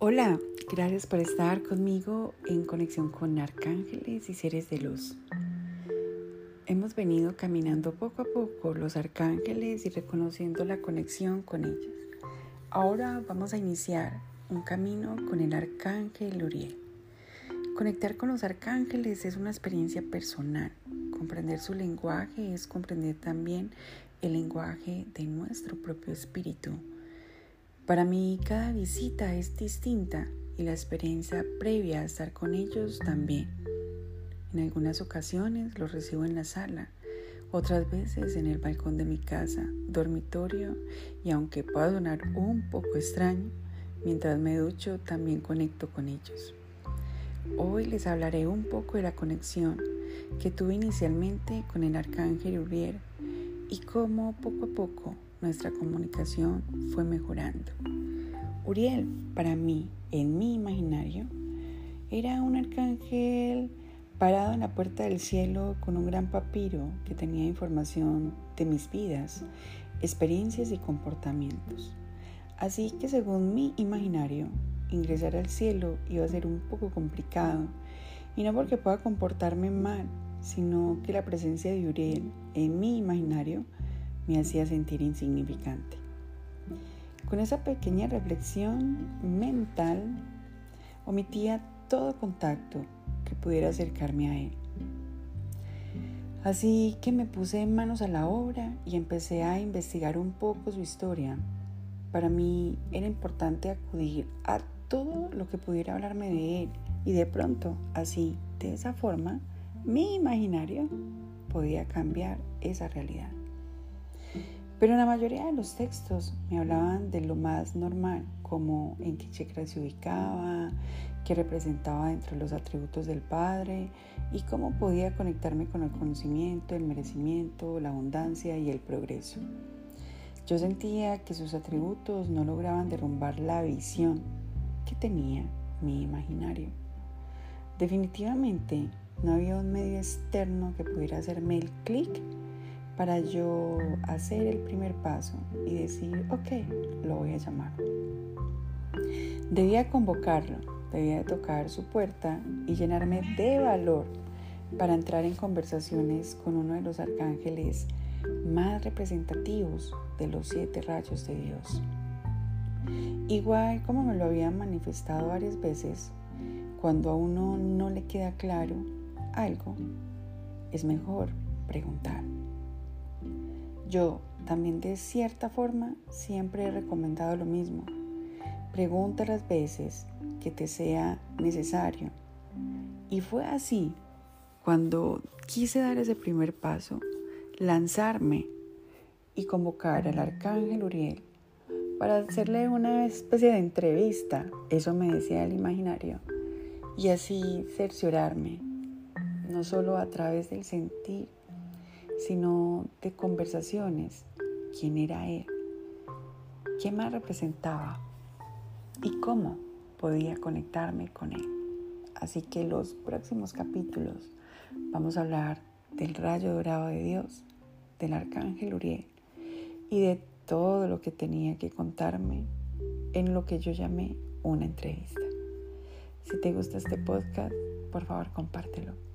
Hola, gracias por estar conmigo en conexión con arcángeles y seres de luz. Hemos venido caminando poco a poco los arcángeles y reconociendo la conexión con ellos. Ahora vamos a iniciar un camino con el arcángel Uriel. Conectar con los arcángeles es una experiencia personal. Comprender su lenguaje es comprender también el lenguaje de nuestro propio espíritu. Para mí cada visita es distinta y la experiencia previa a estar con ellos también. En algunas ocasiones los recibo en la sala, otras veces en el balcón de mi casa, dormitorio y aunque pueda sonar un poco extraño, mientras me ducho también conecto con ellos. Hoy les hablaré un poco de la conexión que tuve inicialmente con el arcángel Uriel y cómo poco a poco nuestra comunicación fue mejorando. Uriel, para mí, en mi imaginario, era un arcángel parado en la puerta del cielo con un gran papiro que tenía información de mis vidas, experiencias y comportamientos. Así que según mi imaginario, ingresar al cielo iba a ser un poco complicado, y no porque pueda comportarme mal, sino que la presencia de Uriel en mi imaginario me hacía sentir insignificante. Con esa pequeña reflexión mental, omitía todo contacto que pudiera acercarme a él. Así que me puse manos a la obra y empecé a investigar un poco su historia. Para mí era importante acudir a todo lo que pudiera hablarme de él y de pronto, así, de esa forma, mi imaginario podía cambiar esa realidad. Pero la mayoría de los textos me hablaban de lo más normal, como en qué chakra se ubicaba, qué representaba dentro de los atributos del Padre y cómo podía conectarme con el conocimiento, el merecimiento, la abundancia y el progreso. Yo sentía que sus atributos no lograban derrumbar la visión que tenía mi imaginario. Definitivamente no había un medio externo que pudiera hacerme el clic para yo hacer el primer paso y decir, ok, lo voy a llamar. Debía convocarlo, debía tocar su puerta y llenarme de valor para entrar en conversaciones con uno de los arcángeles más representativos de los siete rayos de Dios. Igual como me lo habían manifestado varias veces, cuando a uno no le queda claro algo, es mejor preguntar. Yo también de cierta forma siempre he recomendado lo mismo. Pregunta las veces que te sea necesario. Y fue así cuando quise dar ese primer paso, lanzarme y convocar al arcángel Uriel para hacerle una especie de entrevista, eso me decía el imaginario, y así cerciorarme, no solo a través del sentir, sino de conversaciones, quién era él, qué más representaba y cómo podía conectarme con él. Así que los próximos capítulos vamos a hablar del rayo dorado de Dios, del arcángel Uriel y de todo lo que tenía que contarme en lo que yo llamé una entrevista. Si te gusta este podcast, por favor compártelo.